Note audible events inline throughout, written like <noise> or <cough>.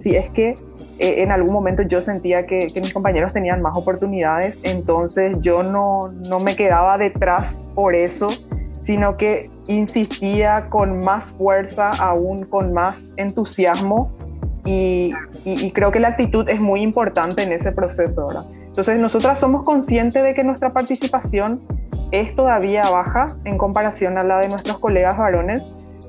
si es que eh, en algún momento yo sentía que, mis compañeros tenían más oportunidades, entonces yo no, no me quedaba detrás por eso, sino que insistía con más fuerza, aún con más entusiasmo y, y, creo que la actitud es muy importante en ese proceso, ¿verdad? Entonces nosotras somos conscientes de que nuestra participación es todavía baja en comparación a la de nuestros colegas varones,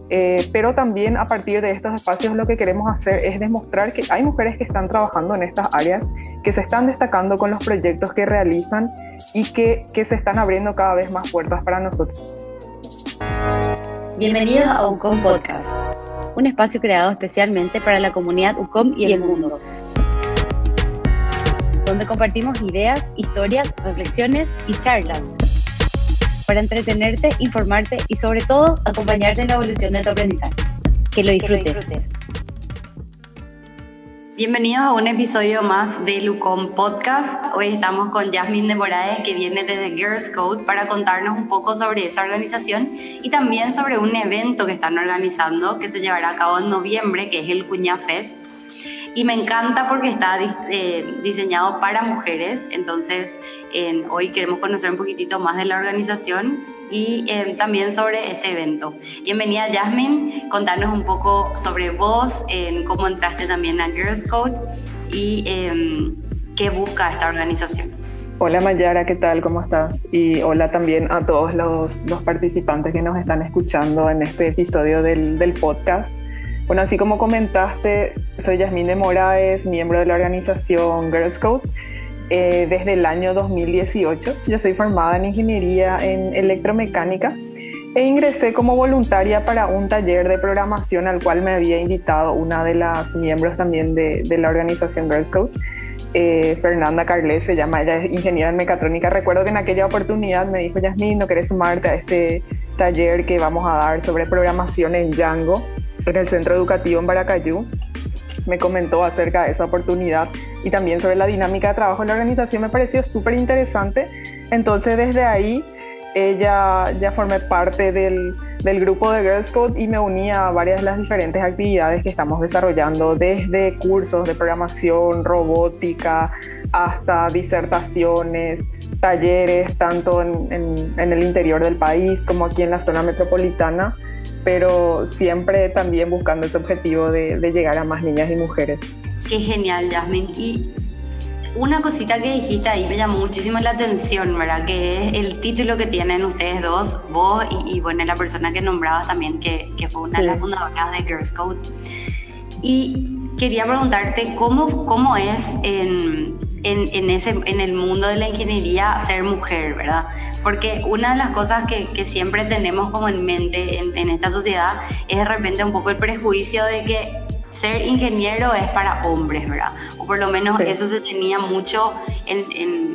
eh, pero también a partir de estos espacios lo que queremos hacer es demostrar que hay mujeres que están trabajando en estas áreas, que se están destacando con los proyectos que realizan y que, que se están abriendo cada vez más puertas para nosotros. Bienvenidos a UCOM Podcast, un espacio creado especialmente para la comunidad UCOM y el mundo, donde compartimos ideas, historias, reflexiones y charlas para entretenerte, informarte y sobre todo acompañarte en la evolución de tu aprendizaje. Que lo disfrutes. Bienvenidos a un episodio más de Lucom Podcast. Hoy estamos con Jasmine de Moraes, que viene desde Girls Code, para contarnos un poco sobre esa organización y también sobre un evento que están organizando que se llevará a cabo en noviembre, que es el Cuña Fest y me encanta porque está eh, diseñado para mujeres. Entonces, hoy queremos conocer un poquitito más de la organización y eh, también sobre este evento. Bienvenida Jasmine, contarnos un poco sobre vos, en cómo entraste también a Girls Code y em, qué busca esta organización. Hola Mayara, ¿qué tal? ¿Cómo estás? Y hola también a todos los, los participantes que nos están escuchando en este episodio del, del podcast. Bueno, así como comentaste, soy Yasmín de Moraes, miembro de la organización Girls Code. Eh, desde el año 2018 yo soy formada en ingeniería en electromecánica e ingresé como voluntaria para un taller de programación al cual me había invitado una de las miembros también de, la organización Girls Code. Eh, Fernanda Carles se llama, ella es ingeniera en mecatrónica. Recuerdo que en aquella oportunidad me dijo, Yasmín, ¿no querés sumarte a este taller que vamos a dar sobre programación en Django? En el centro educativo en Baracayú. Me comentó acerca de esa oportunidad y también sobre la dinámica de trabajo en la organización. Me pareció súper interesante. Entonces, desde ahí, ella ya formé parte del, del grupo de Girls Code y me uní a varias de las diferentes actividades que estamos desarrollando, desde cursos de programación, robótica, hasta disertaciones, talleres, tanto en, en el interior del país como aquí en la zona metropolitana pero siempre también buscando ese objetivo de, llegar a más niñas y mujeres. Qué genial, Jasmine. Y una cosita que dijiste ahí me llamó muchísimo la atención, ¿verdad? Que es el título que tienen ustedes dos, vos y, bueno, la persona que nombrabas también, que, que fue una de las fundadoras de Girls Code. Y quería preguntarte cómo, cómo es en, en, ese, en el mundo de la ingeniería ser mujer, ¿verdad? Porque una de las cosas que, que siempre tenemos como en mente en, en, esta sociedad es de repente un poco el prejuicio de que ser ingeniero es para hombres, ¿verdad? O por lo menos eso se tenía mucho en, en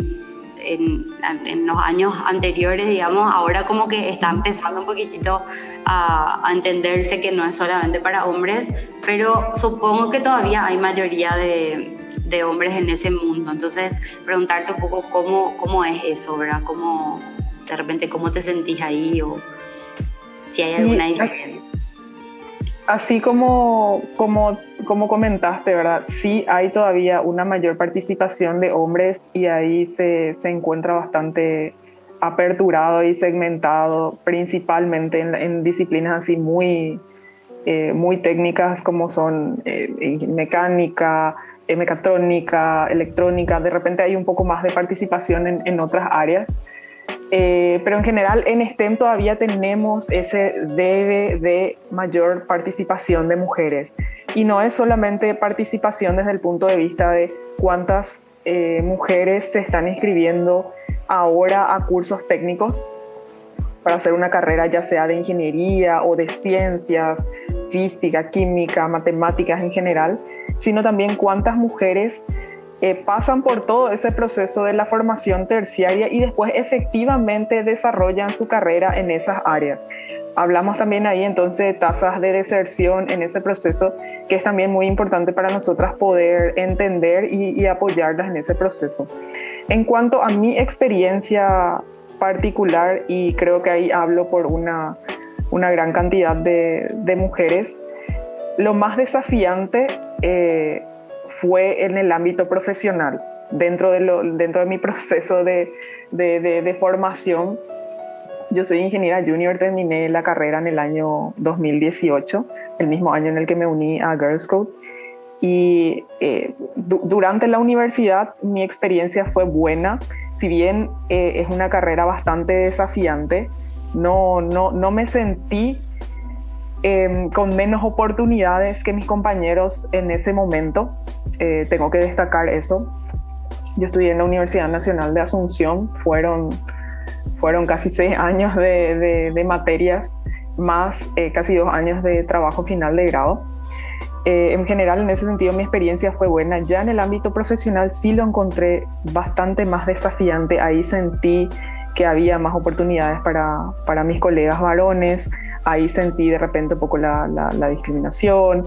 en, en, los años anteriores, digamos, ahora como que está empezando un poquitito a, a, entenderse que no es solamente para hombres, pero supongo que todavía hay mayoría de, de hombres en ese mundo. Entonces, preguntarte un poco cómo, cómo es eso, ¿verdad? Cómo, de repente, cómo te sentís ahí o si hay alguna diferencia. Así como, como, como comentaste, ¿verdad? Sí hay todavía una mayor participación de hombres y ahí se, se encuentra bastante aperturado y segmentado, principalmente en, disciplinas así muy, eh, muy técnicas como son eh, mecánica, eh, mecatrónica, electrónica, de repente hay un poco más de participación en, en otras áreas. Eh, pero en general en STEM todavía tenemos ese debe de mayor participación de mujeres. Y no es solamente participación desde el punto de vista de cuántas eh, mujeres se están inscribiendo ahora a cursos técnicos para hacer una carrera ya sea de ingeniería o de ciencias, física, química, matemáticas en general, sino también cuántas mujeres eh, pasan por todo ese proceso de la formación terciaria y después efectivamente desarrollan su carrera en esas áreas. Hablamos también ahí entonces de tasas de deserción en ese proceso, que es también muy importante para nosotras poder entender y, apoyarlas en ese proceso. En cuanto a mi experiencia particular, y creo que ahí hablo por una, una gran cantidad de, de mujeres, lo más desafiante eh, fue en el ámbito profesional, dentro de, mi <laughs> proceso de, formación. Yo soy ingeniera junior, terminé la carrera en el año 2018, el mismo año en el que me uní a Girls Code. Y eh, durante la universidad mi experiencia fue buena, si bien eh, es una carrera bastante desafiante, no me sentí Em, con menos oportunidades que mis compañeros en ese momento. Eh, tengo que destacar eso. Yo estudié en la Universidad Nacional de Asunción, fueron, fueron casi seis años de, de, materias, más eh, casi dos años de trabajo final de grado. Eh, en general, en ese sentido, mi experiencia fue buena. Ya en el ámbito profesional sí lo encontré bastante más desafiante. Ahí sentí que había más oportunidades para, para mis colegas varones, ahí sentí de repente un poco la, discriminación,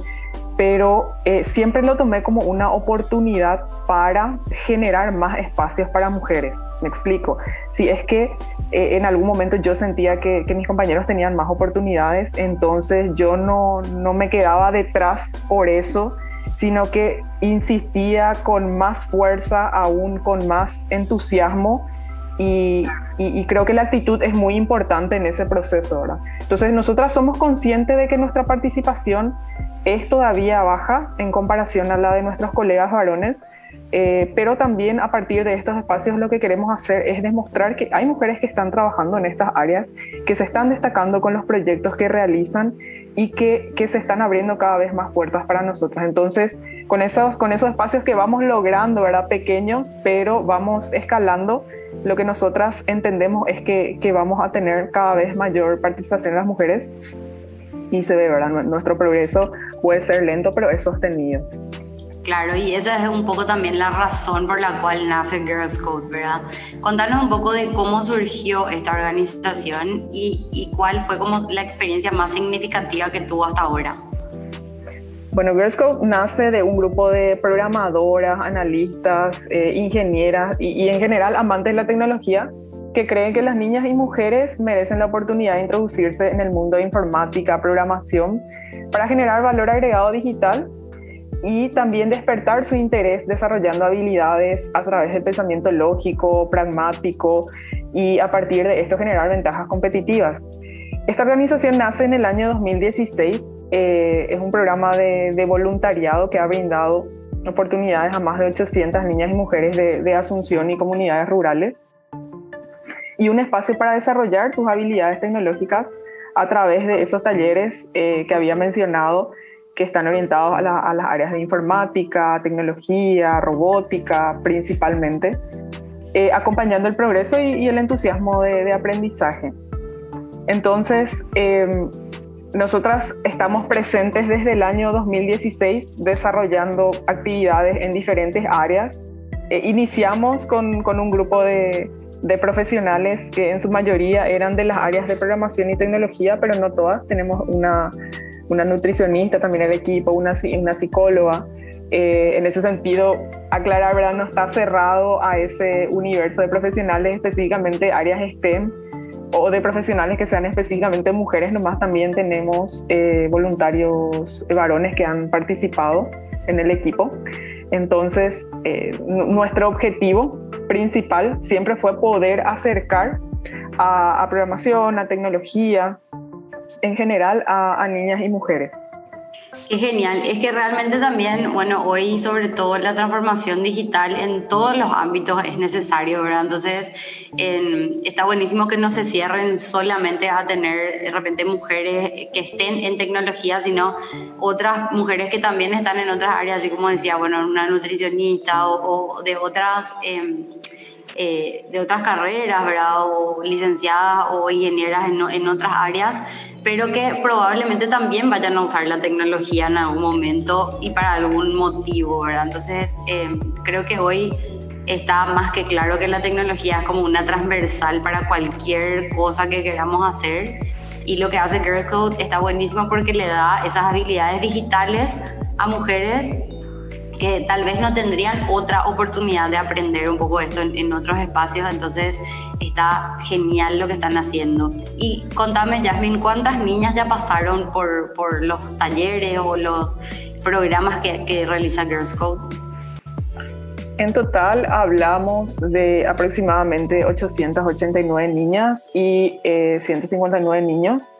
pero eh, siempre lo tomé como una oportunidad para generar más espacios para mujeres. Me explico. Si es que eh, en algún momento yo sentía que, mis compañeros tenían más oportunidades, entonces yo no, no me quedaba detrás por eso, sino que insistía con más fuerza, aún con más entusiasmo y, creo que la actitud es muy importante en ese proceso, ¿verdad? Entonces, nosotras somos conscientes de que nuestra participación es todavía baja en comparación a la de nuestros colegas varones, eh, pero también a partir de estos espacios lo que queremos hacer es demostrar que hay mujeres que están trabajando en estas áreas, que se están destacando con los proyectos que realizan y que, que se están abriendo cada vez más puertas para nosotros. Entonces, con esos, con esos espacios que vamos logrando, ¿verdad? Pequeños, pero vamos escalando, lo que nosotras entendemos es que, que vamos a tener cada vez mayor participación de las mujeres y se ve, ¿verdad? Nuestro progreso puede ser lento, pero es sostenido. Claro, y esa es un poco también la razón por la cual nace Girls Code, ¿verdad? Contanos un poco de cómo surgió esta organización y, y cuál fue como la experiencia más significativa que tuvo hasta ahora. Bueno, Code nace de un grupo de programadoras, analistas, eh, ingenieras y, y, en general amantes de la tecnología que creen que las niñas y mujeres merecen la oportunidad de introducirse en el mundo de informática, programación, para generar valor agregado digital y también despertar su interés desarrollando habilidades a través del pensamiento lógico, pragmático y a partir de esto generar ventajas competitivas. Esta organización nace en el año 2016, eh, es un programa de, voluntariado que ha brindado oportunidades a más de 800 niñas y mujeres de, Asunción y comunidades rurales y un espacio para desarrollar sus habilidades tecnológicas a través de esos talleres eh, que había mencionado que están orientados a, las áreas de informática, tecnología, robótica principalmente, eh, acompañando el progreso y, el entusiasmo de, aprendizaje. Entonces, em, nosotras estamos presentes desde el año 2016 desarrollando actividades en diferentes áreas. Eh, iniciamos con, un grupo de, profesionales que en su mayoría eran de las áreas de programación y tecnología, pero no todas. Tenemos una nutricionista también el equipo, una, una psicóloga. Eh, en ese sentido, aclarar, ¿verdad? No está cerrado a ese universo de profesionales, específicamente áreas STEM o de profesionales que sean específicamente mujeres, nomás también tenemos eh, voluntarios varones que han participado en el equipo. Entonces, eh, nuestro objetivo principal siempre fue poder acercar a, a programación, a tecnología, en general a, niñas y mujeres. Qué genial. Es que realmente también, bueno, hoy sobre todo la transformación digital en todos los ámbitos es necesario, ¿verdad? Entonces, está buenísimo que no se cierren solamente a tener de repente mujeres que estén en tecnología, sino otras mujeres que también están en otras áreas, así como decía, bueno, una nutricionista o, de otras... Em, eh, de otras carreras, ¿verdad? O licenciadas o ingenieras en, en otras áreas, pero que probablemente también vayan a usar la tecnología en algún momento y para algún motivo, ¿verdad? Entonces, eh, creo que hoy está más que claro que la tecnología es como una transversal para cualquier cosa que queramos hacer. Y lo que hace Girls Code está buenísimo porque le da esas habilidades digitales a mujeres que tal vez no tendrían otra oportunidad de aprender un poco esto en, otros espacios, entonces está genial lo que están haciendo. Y contame, Jasmine, ¿cuántas niñas ya pasaron por, por los talleres o los programas que, que realiza Girls Code? En total hablamos de aproximadamente 889 niñas y 159 eh, niños.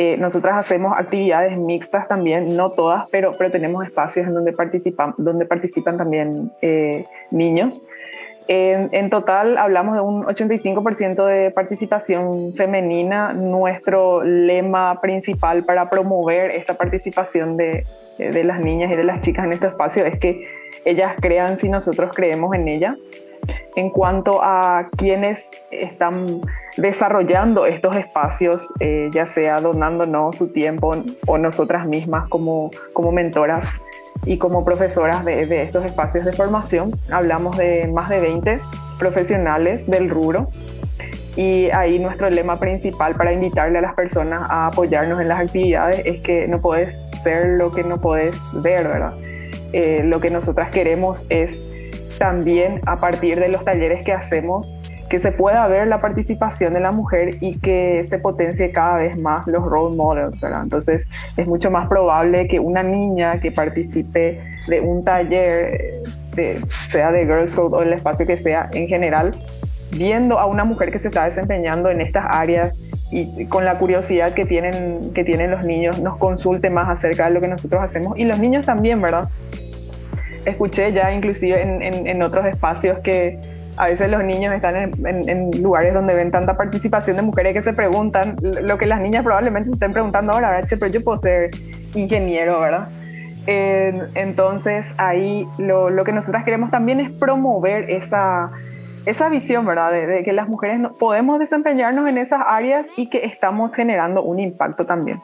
Eh, nosotras hacemos actividades mixtas también, no todas, pero, pero tenemos espacios en donde participan, donde participan también eh, niños. En, total hablamos de un 85% de participación femenina. Nuestro lema principal para promover esta participación de, de las niñas y de las chicas en este espacio es que ellas crean si nosotros creemos en ella en cuanto a quienes están desarrollando estos espacios, eh, ya sea donándonos su tiempo o nosotras mismas como, como mentoras y como profesoras de, de, estos espacios de formación. Hablamos de más de 20 profesionales del rubro y ahí nuestro lema principal para invitarle a las personas a apoyarnos en las actividades es que no puedes ser lo que no puedes ver, ¿verdad? Eh, lo que nosotras queremos es también a partir de los talleres que hacemos, que se pueda ver la participación de la mujer y que se potencie cada vez más los role models, ¿verdad? Entonces es mucho más probable que una niña que participe de un taller, de, sea de Girls Code o el espacio que sea en general, viendo a una mujer que se está desempeñando en estas áreas y con la curiosidad que tienen, que tienen los niños, nos consulte más acerca de lo que nosotros hacemos y los niños también, ¿verdad? Escuché ya inclusive en, otros espacios que a veces los niños están en, lugares donde ven tanta participación de mujeres que se preguntan lo que las niñas probablemente estén preguntando ahora, ¿verdad? pero yo puedo ser ingeniero, ¿verdad? entonces ahí lo, lo, que nosotras queremos también es promover esa, esa visión, ¿verdad? De, de que las mujeres podemos desempeñarnos en esas áreas y que estamos generando un impacto también.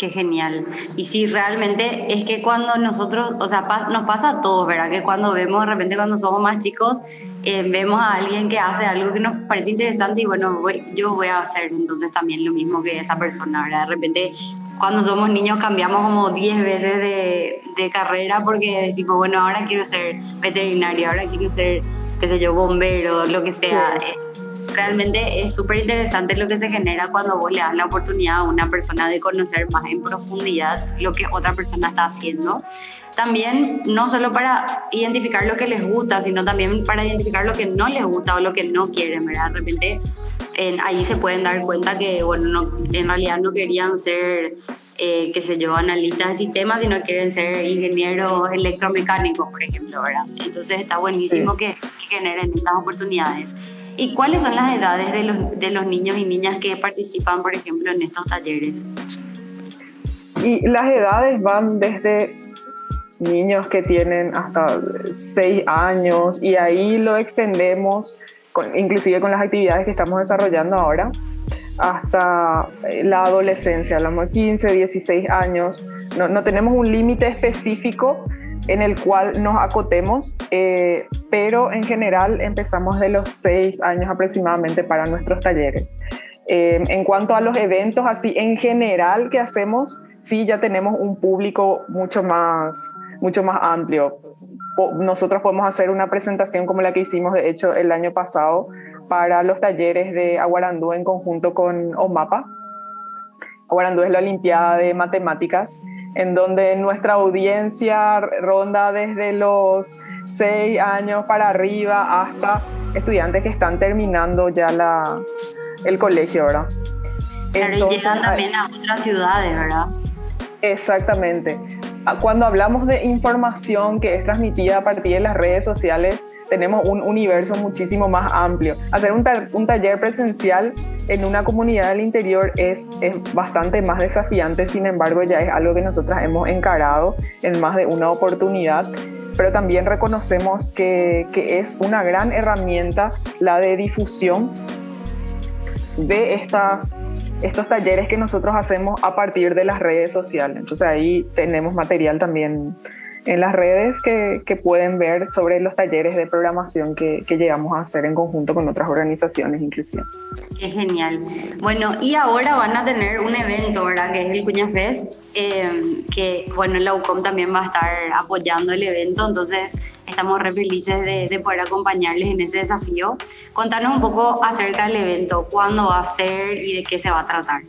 Qué genial. Y sí, realmente es que cuando nosotros, o sea, nos pasa a todos, ¿verdad? Que cuando vemos, de repente cuando somos más chicos, eh, vemos a alguien que hace algo que nos parece interesante y bueno, yo voy a hacer entonces también lo mismo que esa persona, ¿verdad? De repente cuando somos niños cambiamos como 10 veces de, de, carrera porque decimos, bueno, ahora quiero ser veterinario, ahora quiero ser, qué sé yo, bombero, lo que sea. Eh, realmente es súper interesante lo que se genera cuando vos le das la oportunidad a una persona de conocer más en profundidad lo que otra persona está haciendo. También no solo para identificar lo que les gusta, sino también para identificar lo que no les gusta o lo que no quieren, ¿verdad? De repente ahí se pueden dar cuenta que, bueno, en realidad no querían ser, eh, qué sé yo, analistas de sistemas, sino quieren ser ingenieros electromecánicos, por ejemplo, ¿verdad? Entonces está buenísimo que, que generen estas oportunidades. ¿Y cuáles son las edades de los, de los niños y niñas que participan, por ejemplo, en estos talleres? Y las edades van desde niños que tienen hasta 6 años y ahí lo extendemos, inclusive con las actividades que estamos desarrollando ahora, hasta la adolescencia, hablamos de 15, 16 años. No, no tenemos un límite específico, en el cual nos acotemos, eh, pero en general empezamos de los seis años aproximadamente para nuestros talleres. Eh, en cuanto a los eventos así en general que hacemos, sí ya tenemos un público mucho más, mucho más amplio. Nosotros podemos hacer una presentación como la que hicimos, de hecho, el año pasado para los talleres de Aguarandú en conjunto con OMAPA. Aguarandú es la Olimpiada de Matemáticas en donde nuestra audiencia ronda desde los seis años para arriba hasta estudiantes que están terminando ya la, el colegio, ¿verdad? Pero llegan también a otras ciudades, ¿verdad? Exactamente. Ah, cuando hablamos de información que es transmitida a partir de las redes sociales, tenemos un universo muchísimo más amplio. Hacer un, taller presencial en una comunidad del interior es, es, bastante más desafiante, sin embargo ya es algo que nosotras hemos encarado en más de una oportunidad, pero también reconocemos que, que es una gran herramienta la de difusión de estas estos talleres que nosotros hacemos a partir de las redes sociales. Entonces ahí tenemos material también en las redes que, que, pueden ver sobre los talleres de programación que, que, llegamos a hacer en conjunto con otras organizaciones inclusive. Qué genial. Bueno, y ahora van a tener un evento, ¿verdad? Que es el Cuña Fest, eh, que bueno, la UCOM también va a estar apoyando el evento, entonces estamos re felices de, de, poder acompañarles en ese desafío. Contanos un poco acerca del evento, cuándo va a ser y de qué se va a tratar.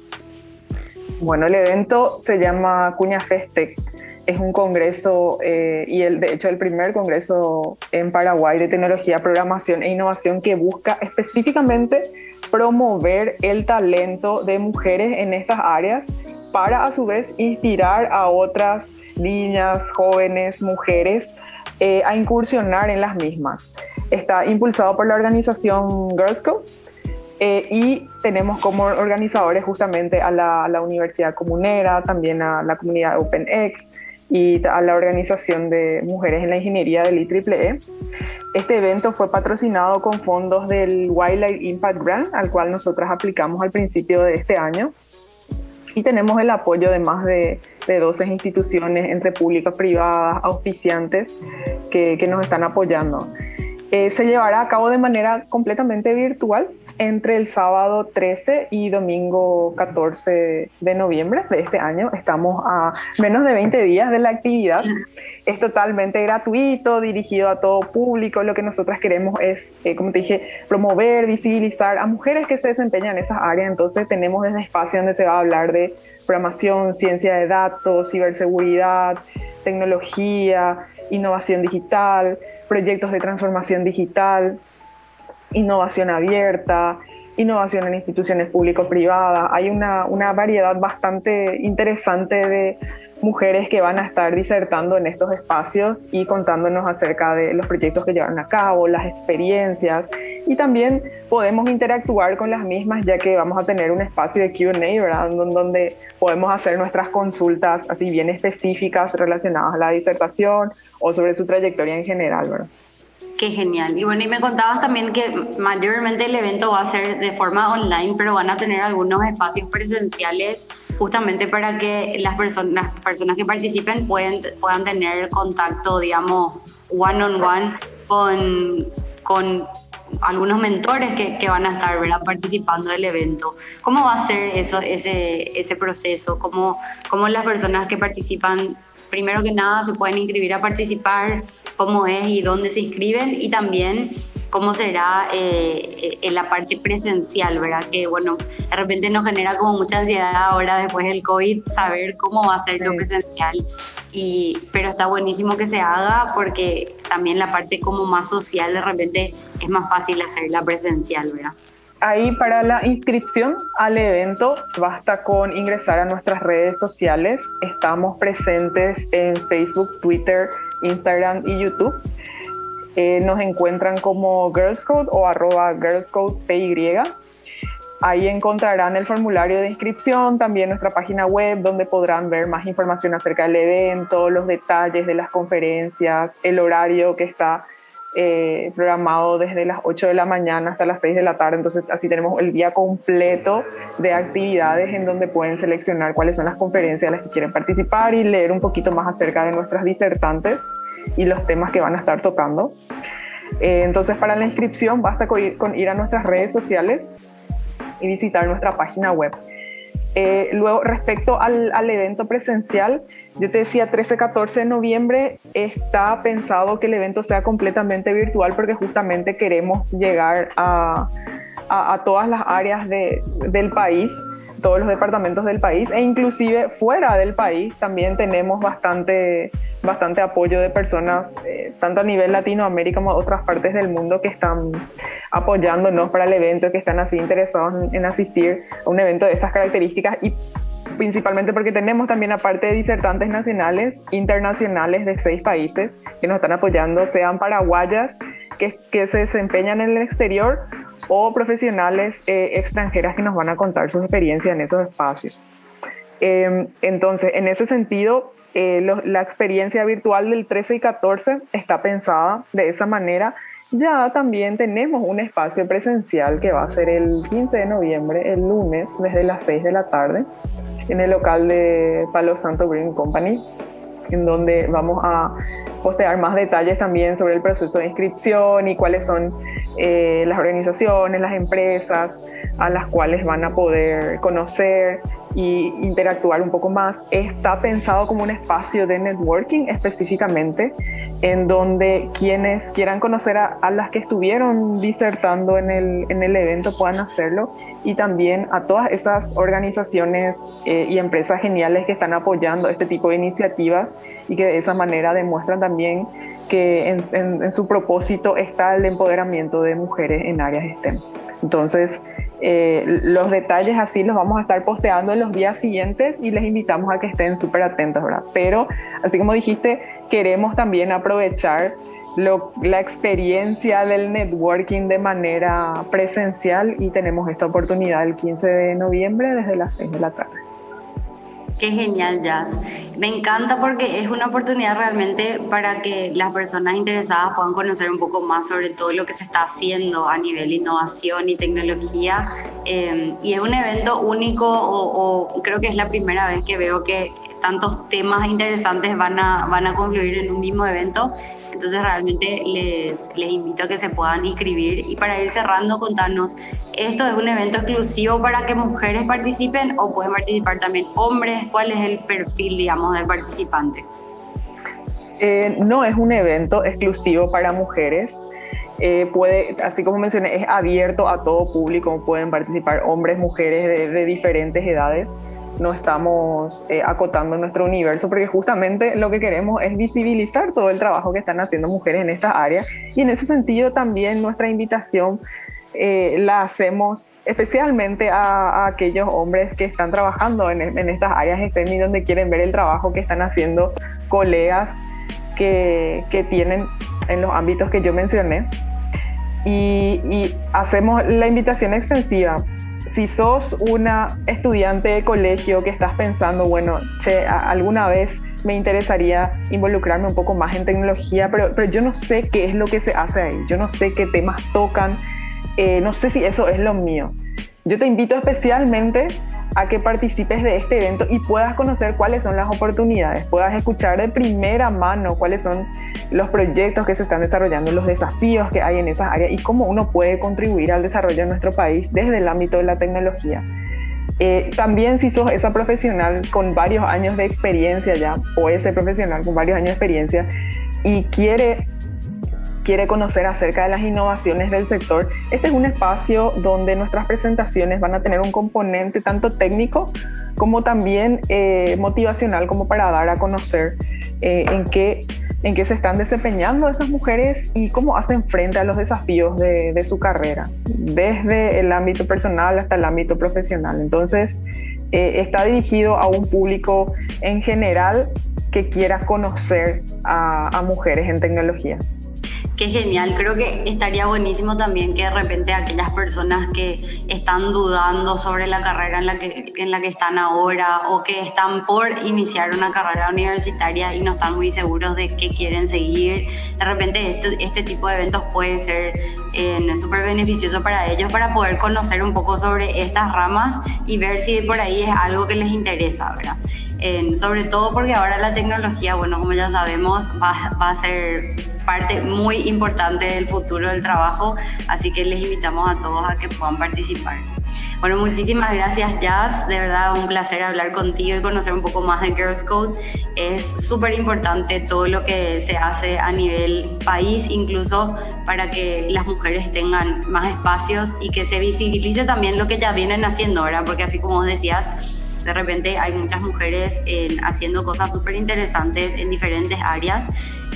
Bueno, el evento se llama Cuña Festec. Es un congreso eh, y el, de hecho el primer congreso en Paraguay de tecnología, programación e innovación que busca específicamente promover el talento de mujeres en estas áreas para a su vez inspirar a otras niñas, jóvenes, mujeres eh, a incursionar en las mismas. Está impulsado por la organización Girls Scout eh, y tenemos como organizadores justamente a la, Universidad Comunera, también a la comunidad OpenX y a la Organización de Mujeres en la Ingeniería del IEEE. Este evento fue patrocinado con fondos del Wildlife Impact Grant, al cual nosotras aplicamos al principio de este año. Y tenemos el apoyo de más de, de 12 instituciones entre públicas, privadas, auspiciantes que, que nos están apoyando. Eh, se llevará a cabo de manera completamente virtual entre el sábado 13 y domingo 14 de noviembre de este año. Estamos a menos de 20 días de la actividad. Es totalmente gratuito, dirigido a todo público. Lo que nosotras queremos es, eh, como te dije, promover, visibilizar a mujeres que se desempeñan en esas áreas. Entonces tenemos ese espacio donde se va a hablar de programación, ciencia de datos, ciberseguridad, tecnología, innovación digital, proyectos de transformación digital, innovación abierta, innovación en instituciones público-privadas. Hay una, una, variedad bastante interesante de mujeres que van a estar disertando en estos espacios y contándonos acerca de los proyectos que llevan a cabo, las experiencias y también podemos interactuar con las mismas ya que vamos a tener un espacio de Q&A, ¿verdad? Donde podemos hacer nuestras consultas así bien específicas relacionadas a la disertación o sobre su trayectoria en general, ¿verdad? Qué genial. Y bueno, y me contabas también que mayormente el evento va a ser de forma online, pero van a tener algunos espacios presenciales justamente para que las personas, las personas que participen pueden, puedan tener contacto, digamos, one on one con, con algunos mentores que, que, van a estar ¿verdad? participando del evento. ¿Cómo va a ser eso, ese, ese proceso? ¿Cómo, ¿Cómo las personas que participan primero que nada se pueden inscribir a participar, cómo es y dónde se inscriben y también cómo será eh, en la parte presencial, ¿verdad? Que bueno, de repente nos genera como mucha ansiedad ahora después del COVID saber cómo va a ser lo presencial, y, pero está buenísimo que se haga porque también la parte como más social de repente es más fácil hacerla presencial, ¿verdad? Ahí para la inscripción al evento basta con ingresar a nuestras redes sociales. Estamos presentes en Facebook, Twitter, Instagram y YouTube. Eh, nos encuentran como Girls Code o arroba Girls PY. Ahí encontrarán el formulario de inscripción, también nuestra página web donde podrán ver más información acerca del evento, los detalles de las conferencias, el horario que está eh, programado desde las 8 de la mañana hasta las 6 de la tarde, entonces así tenemos el día completo de actividades en donde pueden seleccionar cuáles son las conferencias a las que quieren participar y leer un poquito más acerca de nuestras disertantes y los temas que van a estar tocando. Eh, entonces para la inscripción basta con ir, con ir a nuestras redes sociales y visitar nuestra página web. Eh, luego, respecto al, al, evento presencial, yo te decía 13-14 de noviembre, está pensado que el evento sea completamente virtual porque justamente queremos llegar a, a, todas las áreas de, del país todos los departamentos del país e inclusive fuera del país también tenemos bastante, bastante apoyo de personas, eh, tanto a nivel Latinoamérica como a otras partes del mundo que están apoyándonos para el evento, que están así interesados en, asistir a un evento de estas características y principalmente porque tenemos también aparte de disertantes nacionales, internacionales de seis países que nos están apoyando, sean paraguayas que, que se desempeñan en el exterior o profesionales eh, extranjeras que nos van a contar su experiencia en esos espacios. Em, entonces, en ese sentido, eh, la experiencia virtual del 13 y 14 está pensada de esa manera. Ya también tenemos un espacio presencial que va a ser el 15 de noviembre, el lunes, desde las 6 de la tarde, en el local de Palo Santo Green Company. en donde vamos a postear más detalles también sobre el proceso de inscripción y cuáles son eh, las organizaciones, las empresas a las cuales van a poder conocer y interactuar un poco más. Está pensado como un espacio de networking específicamente, en donde quienes quieran conocer a, las que estuvieron disertando en el, en el, evento puedan hacerlo y también a todas esas organizaciones eh, y empresas geniales que están apoyando este tipo de iniciativas y que de esa manera demuestran también que en, su propósito está el empoderamiento de mujeres en áreas STEM. Entonces, eh, los detalles así los vamos a estar posteando en los días siguientes y les invitamos a que estén súper atentos, ¿verdad? Pero, así como dijiste, queremos también aprovechar la experiencia del networking de manera presencial y tenemos esta oportunidad el 15 de noviembre desde las 6 de la tarde. Qué genial, Jazz. Me encanta porque es una oportunidad realmente para que las personas interesadas puedan conocer un poco más sobre todo lo que se está haciendo a nivel innovación y tecnología. Eh, y es un evento único o, o, creo que es la primera vez que veo que tantos temas interesantes van a, van a confluir en un mismo evento. Entonces realmente les, les invito a que se puedan inscribir. Y para ir cerrando, contarnos, ¿esto es un evento exclusivo para que mujeres participen o pueden participar también hombres? ¿Cuál es el perfil, digamos, del participante? Eh, no es un evento exclusivo para mujeres. Eh, puede, así como mencioné, es abierto a todo público, pueden participar hombres, mujeres de, de diferentes edades no estamos eh, acotando nuestro universo, porque justamente lo que queremos es visibilizar todo el trabajo que están haciendo mujeres en esta área y en ese sentido también nuestra invitación eh, la hacemos especialmente a, aquellos hombres que están trabajando en, estas áreas STEM y donde quieren ver el trabajo que están haciendo colegas que, que tienen en los ámbitos que yo mencioné. Y hacemos la invitación extensiva si sos una estudiante de colegio que estás pensando, bueno, che, alguna vez me interesaría involucrarme un poco más en tecnología, pero, pero yo no sé qué es lo que se hace ahí, yo no sé qué temas tocan, eh, no sé si eso es lo mío. Yo te invito especialmente a que participes de este evento y puedas conocer cuáles son las oportunidades, puedas escuchar de primera mano cuáles son los proyectos que se están desarrollando, los desafíos que hay en esas áreas y cómo uno puede contribuir al desarrollo de nuestro país desde el ámbito de la tecnología. Eh, también si sos esa profesional con varios años de experiencia ya, o ese profesional con varios años de experiencia y quiere quiere conocer acerca de las innovaciones del sector, este es un espacio donde nuestras presentaciones van a tener un componente tanto técnico como también eh, motivacional, como para dar a conocer eh, en, qué, en qué se están desempeñando estas mujeres y cómo hacen frente a los desafíos de, su carrera, desde el ámbito personal hasta el ámbito profesional. Entonces, eh, está dirigido a un público en general que quiera conocer a mujeres en tecnología. Qué genial, creo que estaría buenísimo también que de repente aquellas personas que están dudando sobre la carrera en la que, en la que están ahora o que están por iniciar una carrera universitaria y no están muy seguros de qué quieren seguir, de repente este, este tipo de eventos puede ser eh, súper beneficioso para ellos para poder conocer un poco sobre estas ramas y ver si por ahí es algo que les interesa, ¿verdad? Sobre todo porque ahora la tecnología, bueno, como ya sabemos, va, va, a ser parte muy importante del futuro del trabajo, así que les invitamos a todos a que puedan participar. Bueno, muchísimas gracias Jazz, de verdad un placer hablar contigo y conocer un poco más de Girls Code. Es súper importante todo lo que se hace a nivel país, incluso para que las mujeres tengan más espacios y que se visibilice también lo que ya vienen haciendo ahora, porque así como vos decías, de repente hay muchas mujeres haciendo cosas súper interesantes en diferentes áreas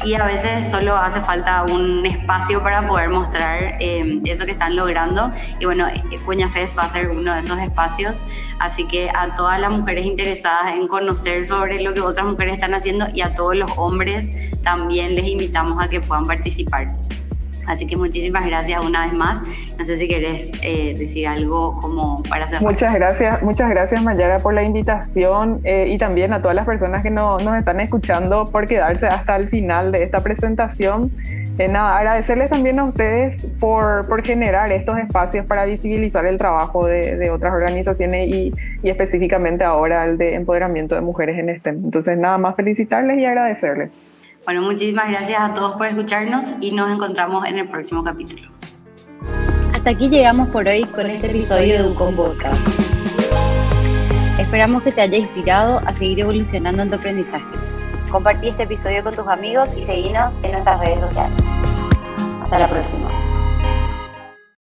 y a veces solo hace falta un espacio para poder mostrar em, eso que están logrando. Y bueno, Cuña Fest va a ser uno de esos espacios, así que a todas las mujeres interesadas en conocer sobre lo que otras mujeres están haciendo y a todos los hombres también les invitamos a que puedan participar. Así que muchísimas gracias una vez más. No sé si querés eh, decir algo como para hacer. Muchas gracias, muchas gracias Mayara por la invitación eh, y también a todas las personas que no, nos están escuchando por quedarse hasta el final de esta presentación. Eh, nada, agradecerles también a ustedes por, por, generar estos espacios para visibilizar el trabajo de, de otras organizaciones y, y, específicamente ahora el de empoderamiento de mujeres en este. Entonces, nada más felicitarles y agradecerles. Bueno, muchísimas gracias a todos por escucharnos y nos encontramos en el próximo capítulo. Hasta aquí llegamos por hoy con este episodio de Ucon Podcast. Esperamos que te haya inspirado a seguir evolucionando en tu aprendizaje. Compartí este episodio con tus amigos y seguinos en nuestras redes sociales. Hasta la próxima.